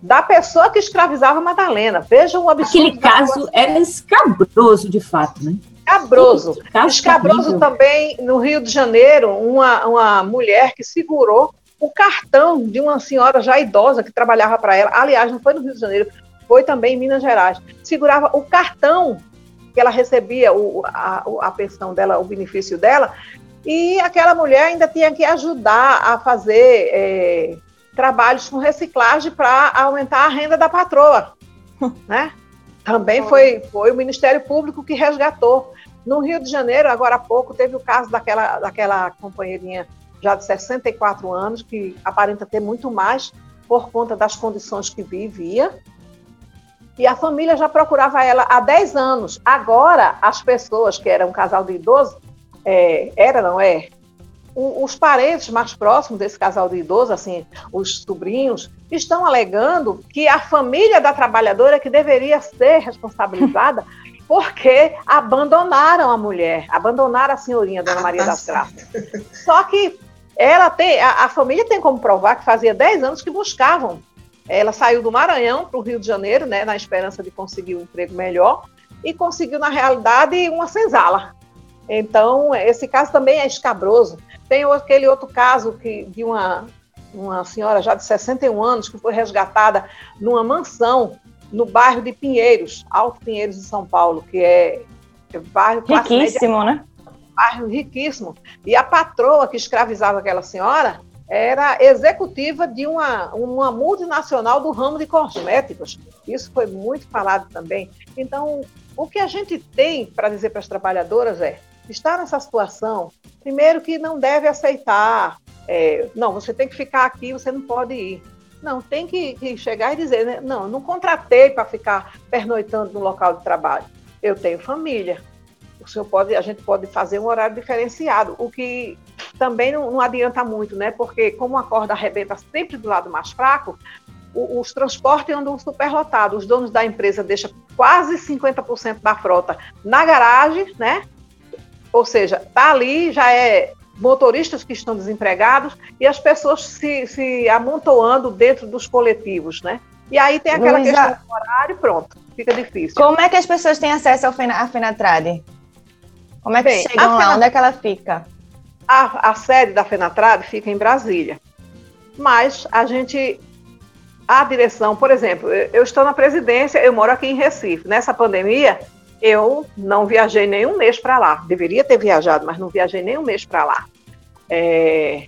da pessoa que escravizava a Madalena. Veja um absurdo. Aquele caso era escabroso, de fato, né? Escabroso. Escabroso também, no Rio de Janeiro, uma, uma mulher que segurou o cartão de uma senhora já idosa que trabalhava para ela. Aliás, não foi no Rio de Janeiro, foi também em Minas Gerais. Segurava o cartão que ela recebia, o, a, a pensão dela, o benefício dela, e aquela mulher ainda tinha que ajudar a fazer é, trabalhos com reciclagem para aumentar a renda da patroa, né? Também foi, foi o Ministério Público que resgatou. No Rio de Janeiro, agora há pouco, teve o caso daquela, daquela companheirinha já de 64 anos, que aparenta ter muito mais por conta das condições que vivia. E a família já procurava ela há 10 anos. Agora, as pessoas que eram um casal de idosos, é, era, não é? os parentes mais próximos desse casal de idosos, assim, os sobrinhos, estão alegando que a família da trabalhadora é que deveria ser responsabilizada porque abandonaram a mulher, abandonaram a senhorinha Dona Maria das Graças. Só que ela tem, a, a, família tem como provar que fazia 10 anos que buscavam. Ela saiu do Maranhão para o Rio de Janeiro, né, na esperança de conseguir um emprego melhor, e conseguiu, na realidade, uma senzala. Então, esse caso também é escabroso. Tem aquele outro caso que, de uma, uma senhora já de 61 anos que foi resgatada numa mansão no bairro de Pinheiros, Alto Pinheiros, de São Paulo, que é, é bairro riquíssimo, né? Bairro riquíssimo. E a patroa que escravizava aquela senhora era executiva de uma, uma multinacional do ramo de cosméticos. Isso foi muito falado também. Então, o que a gente tem para dizer para as trabalhadoras é: está nessa situação, primeiro que não deve aceitar, é, não, você tem que ficar aqui, você não pode ir. Não, tem que, que chegar e dizer, né? não, não contratei para ficar pernoitando no local de trabalho. Eu tenho família. O senhor pode, a gente pode fazer um horário diferenciado, o que também não, não adianta muito, né? Porque como a corda arrebenta sempre do lado mais fraco, os transportes andam superlotados. Os donos da empresa deixam quase 50% da frota na garagem, né? Ou seja, está ali, já é motoristas que estão desempregados e as pessoas se, se amontoando dentro dos coletivos, né? E aí tem aquela Luísa, questão do horário, pronto, fica difícil. Como é que as pessoas têm acesso ao à Fenatrade? Como é que Bem, chegam lá? Onde é que ela fica? A, a sede da Fenatrade fica em Brasília. Mas a gente a direção, por exemplo, eu estou na presidência, eu moro aqui em Recife. Nessa pandemia, eu não viajei nenhum mês para lá. Deveria ter viajado, mas não viajei nenhum mês para lá. É...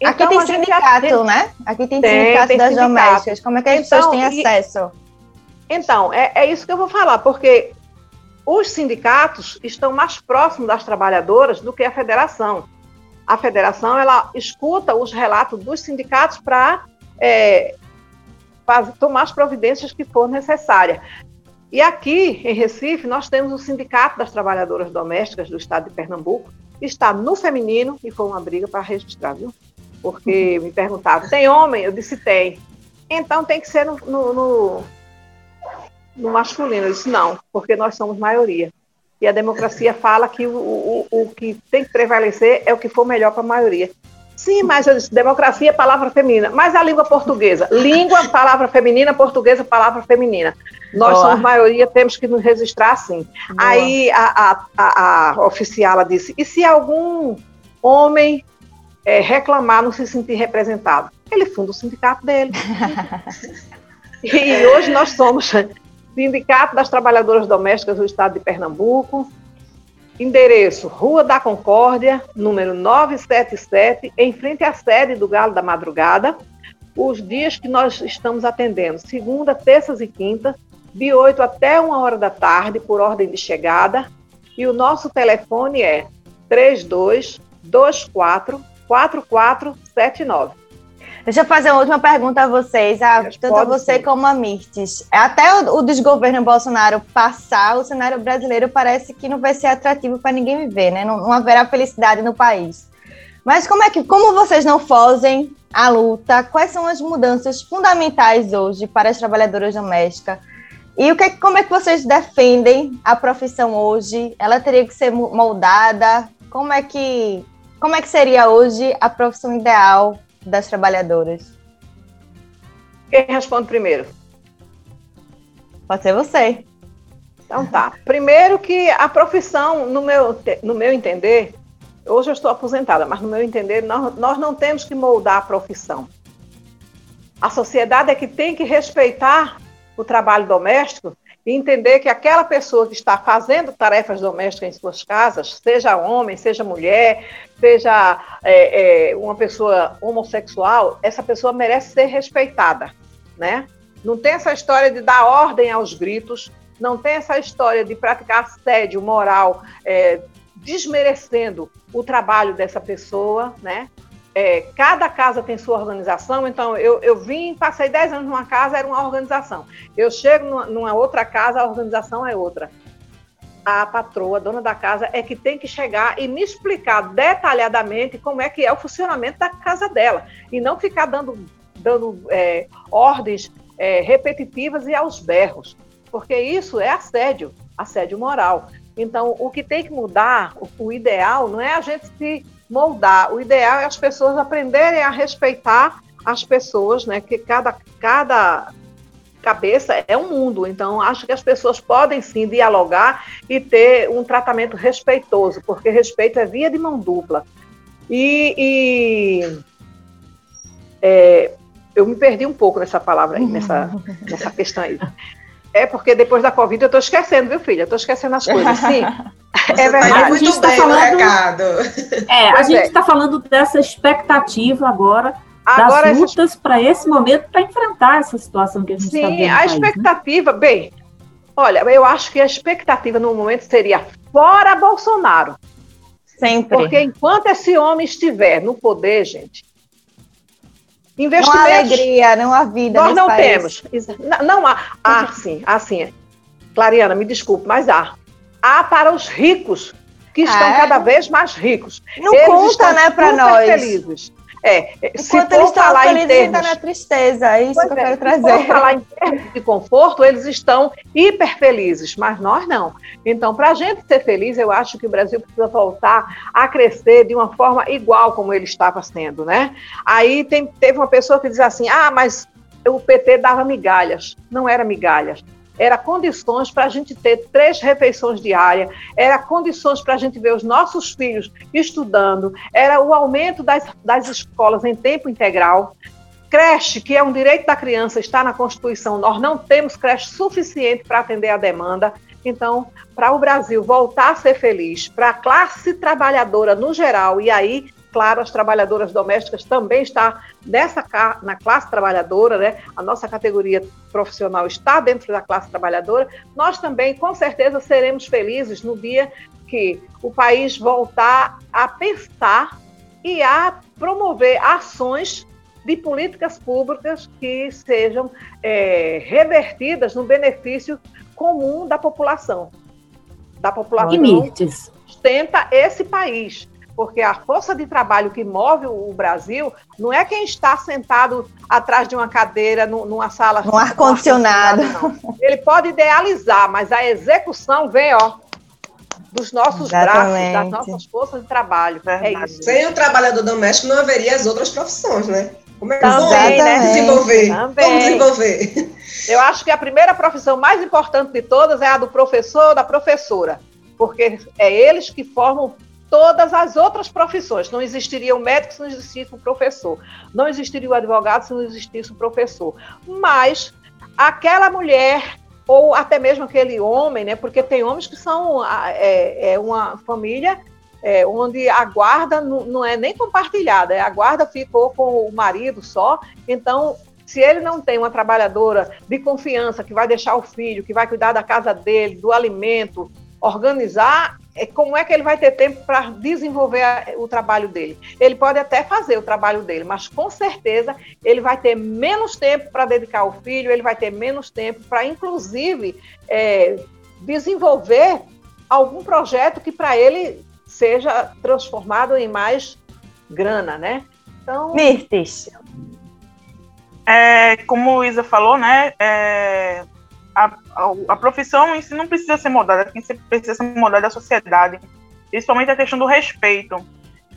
Então, Aqui tem sindicato, gente... né? Aqui tem, tem sindicato tem das sindicato. domésticas. Como é que as então, pessoas têm acesso? Então, é, é isso que eu vou falar, porque os sindicatos estão mais próximos das trabalhadoras do que a federação. A federação ela escuta os relatos dos sindicatos para é, tomar as providências que for necessária. E aqui em Recife, nós temos o Sindicato das Trabalhadoras Domésticas do Estado de Pernambuco, está no feminino, e foi uma briga para registrar, viu? Porque me perguntaram, tem homem? Eu disse, tem. Então tem que ser no, no, no, no masculino. Eu disse, não, porque nós somos maioria. E a democracia fala que o, o, o que tem que prevalecer é o que for melhor para a maioria. Sim, mas eu disse, democracia é palavra feminina. Mas a língua portuguesa? Língua, palavra feminina, portuguesa, palavra feminina. Nós Boa. somos maioria, temos que nos registrar assim. Boa. Aí a, a, a, a oficiala disse, e se algum homem é, reclamar, não se sentir representado? Ele funda o sindicato dele. e hoje nós somos Sindicato das Trabalhadoras Domésticas do Estado de Pernambuco, Endereço: Rua da Concórdia, número 977, em frente à sede do Galo da Madrugada. Os dias que nós estamos atendendo, segunda, terças e quintas, de 8 até 1 hora da tarde, por ordem de chegada. E o nosso telefone é 3224 4479. Deixa eu fazer uma última pergunta a vocês, a, tanto a você ser. como a Mirtes. Até o, o desgoverno Bolsonaro passar, o cenário brasileiro parece que não vai ser atrativo para ninguém viver, né? Não, não haverá felicidade no país. Mas como é que, como vocês não fazem a luta? Quais são as mudanças fundamentais hoje para as trabalhadoras domésticas? E o que, como é que vocês defendem a profissão hoje? Ela teria que ser moldada? Como é que, como é que seria hoje a profissão ideal das trabalhadoras? Quem responde primeiro? Pode ser você. Então tá. Primeiro que a profissão, no meu, no meu entender, hoje eu estou aposentada, mas no meu entender, nós, nós não temos que moldar a profissão. A sociedade é que tem que respeitar o trabalho doméstico e entender que aquela pessoa que está fazendo tarefas domésticas em suas casas, seja homem, seja mulher, seja é, é, uma pessoa homossexual, essa pessoa merece ser respeitada, né? Não tem essa história de dar ordem aos gritos, não tem essa história de praticar assédio moral, é, desmerecendo o trabalho dessa pessoa, né? É, cada casa tem sua organização, então eu, eu vim, passei 10 anos numa casa, era uma organização. Eu chego numa, outra casa, a organização é outra. A patroa, dona da casa, é que tem que chegar e me explicar detalhadamente como é que é o funcionamento da casa dela. E não ficar dando, dando é, ordens é, repetitivas e aos berros. Porque isso é assédio, assédio moral. Então, o que tem que mudar, o, o ideal, não é a gente se moldar. O ideal é as pessoas aprenderem a respeitar as pessoas, né? Que cada, cada cabeça é um mundo. Então, acho que as pessoas podem sim dialogar e ter um tratamento respeitoso, porque respeito é via de mão dupla. E, e é, eu me perdi um pouco nessa palavra aí, nessa, nessa questão aí. É porque depois da Covid eu estou esquecendo, viu, filha? Estou esquecendo as coisas, sim. Você é tá verdade. Tá muito bem falando, recado. É, a gente está é. falando dessa expectativa agora, agora das lutas essa... para esse momento, para enfrentar essa situação que a gente está vendo. Sim, a país, né? expectativa, né? bem, olha, eu acho que a expectativa no momento seria fora Bolsonaro. Sempre. Porque enquanto esse homem estiver no poder, gente, Investimentos. Não há alegria, não há vida. Nós não país. temos. Não há. Ah, sim, assim. Clariana, me desculpe, mas há. Há para os ricos, que estão é. cada vez mais ricos. Não Eles conta, né, para nós. felizes. É, Enquanto eles estão falar felizes, em termos, ainda na tristeza, é isso que eu é, quero trazer. Se falar em termos de conforto, eles estão hiper felizes, mas nós não. Então, para a gente ser feliz, eu acho que o Brasil precisa voltar a crescer de uma forma igual como ele estava sendo, né? Aí tem, teve uma pessoa que diz assim, ah, mas o PT dava migalhas. Não era migalhas era condições para a gente ter três refeições diárias, era condições para a gente ver os nossos filhos estudando, era o aumento das, das escolas em tempo integral. Creche, que é um direito da criança, está na Constituição, nós não temos creche suficiente para atender a demanda. Então, para o Brasil voltar a ser feliz, para a classe trabalhadora no geral, e aí Claro, as trabalhadoras domésticas também está nessa na classe trabalhadora, né? A nossa categoria profissional está dentro da classe trabalhadora. Nós também, com certeza, seremos felizes no dia que o país voltar a pensar e a promover ações de políticas públicas que sejam é, revertidas no benefício comum da população. Da população que sustenta esse país porque a força de trabalho que move o Brasil não é quem está sentado atrás de uma cadeira numa sala. Um ar-condicionado. Ele pode idealizar, mas a execução vem, ó, dos nossos Exatamente. braços, das nossas forças de trabalho. É isso. Sem o trabalhador doméstico não haveria as outras profissões, né? Como é que Também, né? desenvolver? Também. Como desenvolver? Eu acho que a primeira profissão mais importante de todas é a do professor ou da professora, porque é eles que formam todas as outras profissões. Não existiria o médico se não existisse o professor. Não existiria o advogado se não existisse o professor. Mas aquela mulher ou até mesmo aquele homem, né? Porque tem homens que são é, é uma família é, onde a guarda não, não, é nem compartilhada, a guarda ficou com o marido só. Então, se ele não tem uma trabalhadora de confiança que vai deixar o filho, que vai cuidar da casa dele, do alimento, organizar, é, como é que ele vai ter tempo para desenvolver o trabalho dele? Ele pode até fazer o trabalho dele, mas com certeza ele vai ter menos tempo para dedicar ao filho, ele vai ter menos tempo para, inclusive, é, desenvolver algum projeto que para ele seja transformado em mais grana, né? Então, Mirtes. É, como o Isa falou, né? É, a, a, a, profissão em si não precisa ser mudada, quem precisa ser mudada é a sociedade, principalmente a questão do respeito.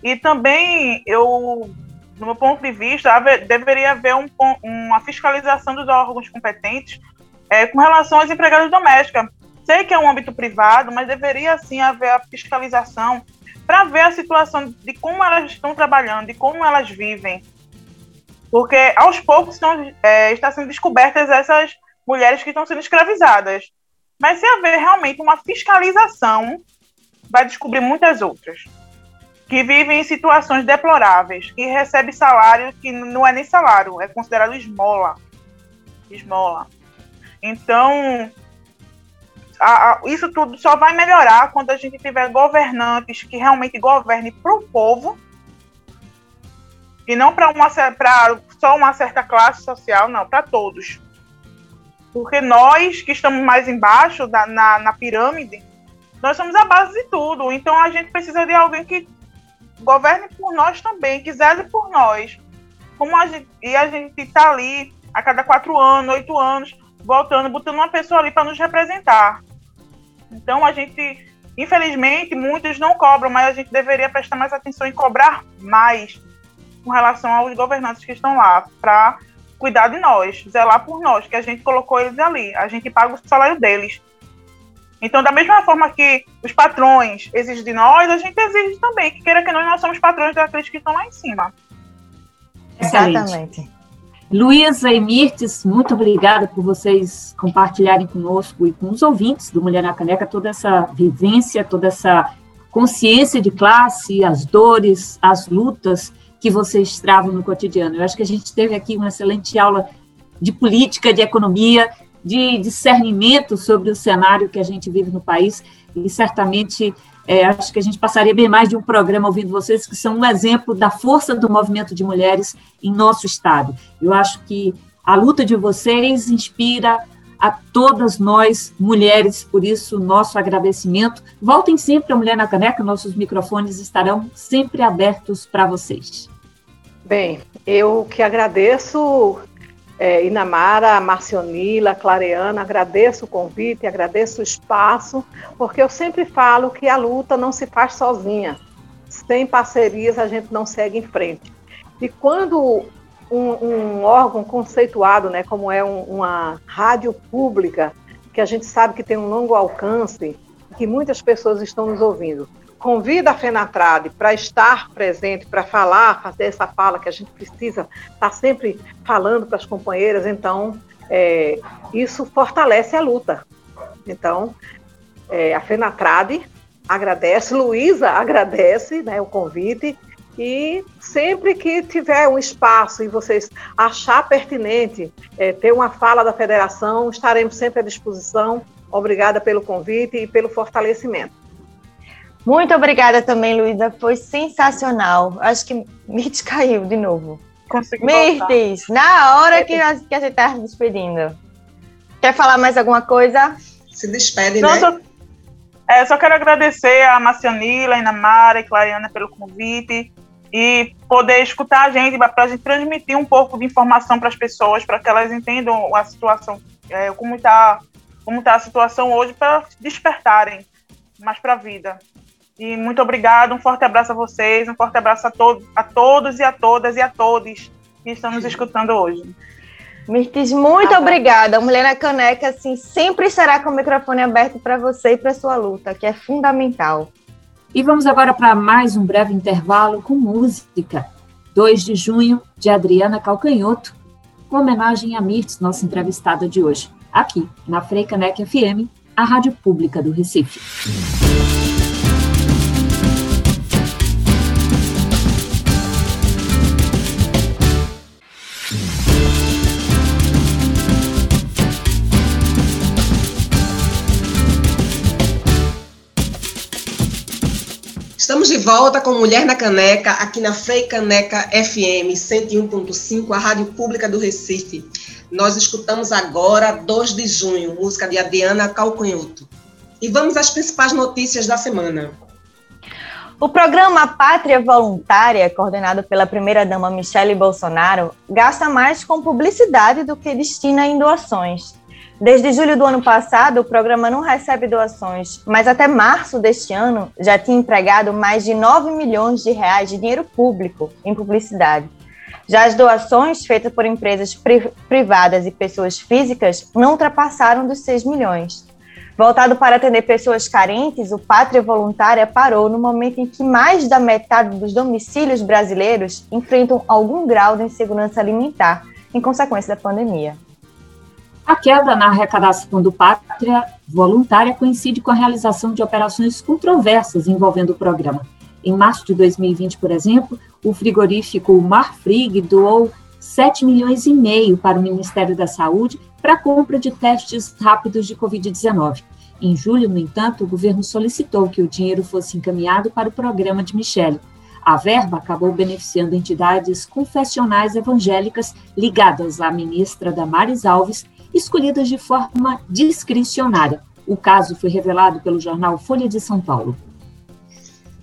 E também, eu, do meu ponto de vista, haver, deveria haver um, uma fiscalização dos órgãos competentes é, com relação às empregadas domésticas. Sei que é um âmbito privado, mas deveria sim haver a fiscalização para ver a situação de como elas estão trabalhando, de como elas vivem. Porque aos poucos estão, é, está sendo descobertas essas mulheres que estão sendo escravizadas. Mas se haver realmente uma fiscalização, vai descobrir muitas outras que vivem em situações deploráveis, que recebem salário que não é nem salário, é considerado esmola. Esmola. Então, a, a, isso tudo só vai melhorar quando a gente tiver governantes que realmente governem para o povo e não para uma para só uma certa classe social, não, para todos. Porque nós que estamos mais embaixo da, na, na pirâmide, nós somos a base de tudo. Então a gente precisa de alguém que governe por nós também, que zele por nós. Como a gente, e a gente está ali a cada quatro anos, oito anos, voltando, botando uma pessoa ali para nos representar. Então a gente, infelizmente, muitos não cobram, mas a gente deveria prestar mais atenção em cobrar mais com relação aos governantes que estão lá, para cuidar de nós, zelar por nós, que a gente colocou eles ali, a gente paga o salário deles. Então, da mesma forma que os patrões exigem de nós, a gente exige também, que queira que nós, nós somos patrões daqueles que estão lá em cima. Exatamente. Luísa e Mirtes, muito obrigada por vocês compartilharem conosco e com os ouvintes do Mulher na Caneca toda essa vivência, toda essa consciência de classe, as dores, as lutas que vocês travam no cotidiano. Eu acho que a gente teve aqui uma excelente aula de política, de economia, de discernimento sobre o cenário que a gente vive no país e certamente é, acho que a gente passaria bem mais de um programa ouvindo vocês, que são um exemplo da força do movimento de mulheres em nosso Estado. Eu acho que a luta de vocês inspira a todas nós, mulheres, por isso, nosso agradecimento. Voltem sempre a Mulher na Caneca, nossos microfones estarão sempre abertos para vocês. Bem, eu que agradeço, é, Inamara, Marcionila, Clareana, agradeço o convite, agradeço o espaço, porque eu sempre falo que a luta não se faz sozinha. Sem parcerias a gente não segue em frente. E quando um, um órgão conceituado, né, como é um, uma rádio pública, que a gente sabe que tem um longo alcance, que muitas pessoas estão nos ouvindo, convida a FENATRAD para estar presente, para falar, fazer essa fala que a gente precisa estar tá sempre falando para as companheiras, então é, isso fortalece a luta. Então, é, a FENATRAD agradece, Luísa agradece né, o convite e sempre que tiver um espaço e vocês achar pertinente é, ter uma fala da federação, estaremos sempre à disposição. Obrigada pelo convite e pelo fortalecimento. Muito obrigada também, Luísa. Foi sensacional. Acho que Mirtes caiu de novo. Consegui Mirtes, na hora que, nós, que a gente está despedindo. Quer falar mais alguma coisa? Se despede, Não, né? Só, é, só quero agradecer a Marcianila, a Inamara e Clariana pelo convite e poder escutar a gente, para a gente transmitir um pouco de informação para as pessoas, para que elas entendam a situação, é, como está como tá a situação hoje, para despertarem mais para a vida. E muito obrigado, um forte abraço a vocês, um forte abraço a, to a todos e a todas e a todos que estão nos escutando hoje. Mirtes, muito ah, obrigada. A Mulher na Caneca, assim, sempre será com o microfone aberto para você e para sua luta, que é fundamental. E vamos agora para mais um breve intervalo com música. 2 de junho, de Adriana Calcanhoto, com homenagem a Mirtes, nossa entrevistada de hoje, aqui na Freicanec FM, a rádio pública do Recife. Estamos de volta com Mulher na Caneca, aqui na Frei Caneca FM 101.5, a rádio pública do Recife. Nós escutamos agora, 2 de junho, música de Adriana Calcanhoto. E vamos às principais notícias da semana. O programa Pátria Voluntária, coordenado pela primeira-dama Michele Bolsonaro, gasta mais com publicidade do que destina em doações. Desde julho do ano passado, o programa não recebe doações, mas até março deste ano já tinha empregado mais de 9 milhões de reais de dinheiro público em publicidade. Já as doações feitas por empresas pri privadas e pessoas físicas não ultrapassaram dos 6 milhões. Voltado para atender pessoas carentes, o Pátria Voluntária parou no momento em que mais da metade dos domicílios brasileiros enfrentam algum grau de insegurança alimentar em consequência da pandemia. A queda na arrecadação do Pátria Voluntária coincide com a realização de operações controversas envolvendo o programa. Em março de 2020, por exemplo, o frigorífico Marfrig doou 7 milhões e meio para o Ministério da Saúde para a compra de testes rápidos de Covid-19. Em julho, no entanto, o governo solicitou que o dinheiro fosse encaminhado para o programa de Michele. A verba acabou beneficiando entidades confessionais evangélicas ligadas à ministra Damares Alves escolhidas de forma discricionária. O caso foi revelado pelo jornal Folha de São Paulo.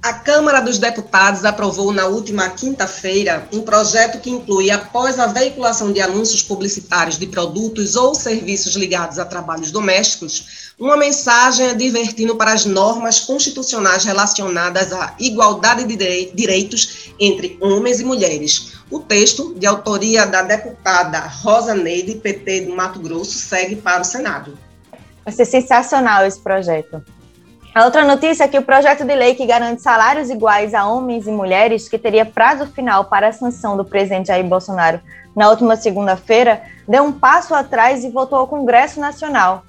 A Câmara dos Deputados aprovou na última quinta-feira um projeto que inclui, após a veiculação de anúncios publicitários de produtos ou serviços ligados a trabalhos domésticos, uma mensagem advertindo para as normas constitucionais relacionadas à igualdade de direitos entre homens e mulheres. O texto, de autoria da deputada Rosa Neide, PT do Mato Grosso, segue para o Senado. Vai ser sensacional esse projeto. A outra notícia é que o projeto de lei que garante salários iguais a homens e mulheres, que teria prazo final para a sanção do presidente Jair Bolsonaro na última segunda-feira, deu um passo atrás e voltou ao Congresso Nacional.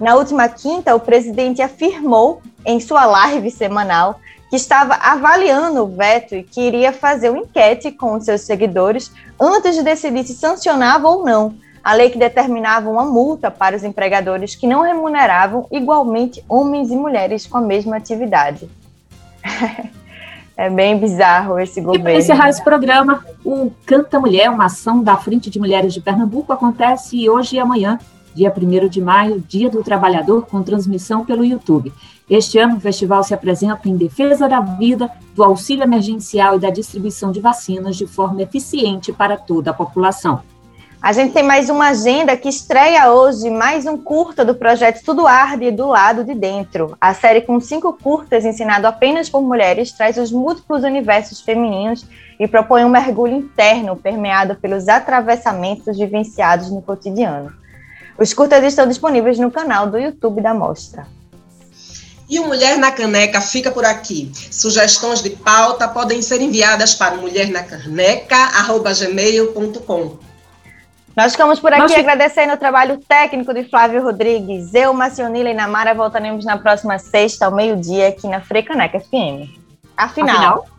Na última quinta, o presidente afirmou em sua live semanal que estava avaliando o veto e que iria fazer uma enquete com os seus seguidores antes de decidir se sancionava ou não a lei que determinava uma multa para os empregadores que não remuneravam igualmente homens e mulheres com a mesma atividade. é bem bizarro esse governo. E para encerrar esse programa, o Canta Mulher, uma ação da Frente de Mulheres de Pernambuco, acontece hoje e amanhã, dia 1 de maio, Dia do Trabalhador, com transmissão pelo YouTube. Este ano, o festival se apresenta em defesa da vida, do auxílio emergencial e da distribuição de vacinas de forma eficiente para toda a população. A gente tem mais uma agenda que estreia hoje mais um curta do projeto Tudo Arde do Lado de Dentro. A série com cinco curtas ensinado apenas por mulheres traz os múltiplos universos femininos e propõe um mergulho interno permeado pelos atravessamentos vivenciados no cotidiano. Os curtas estão disponíveis no canal do YouTube da Mostra. E o Mulher na Caneca fica por aqui. Sugestões de pauta podem ser enviadas para mulhernacaneca.gmail.com. Nós ficamos por aqui Nós... agradecendo o trabalho técnico de Flávio Rodrigues. Eu, Macionila e Namara voltaremos na próxima sexta, ao meio-dia, aqui na Frecaneca FM. Afinal, Afinal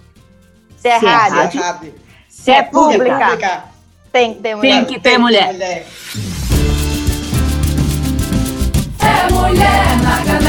se é se rádio, é rádio é se é pública, pública, tem que ter mulher. Tem que ter mulher. É mulher na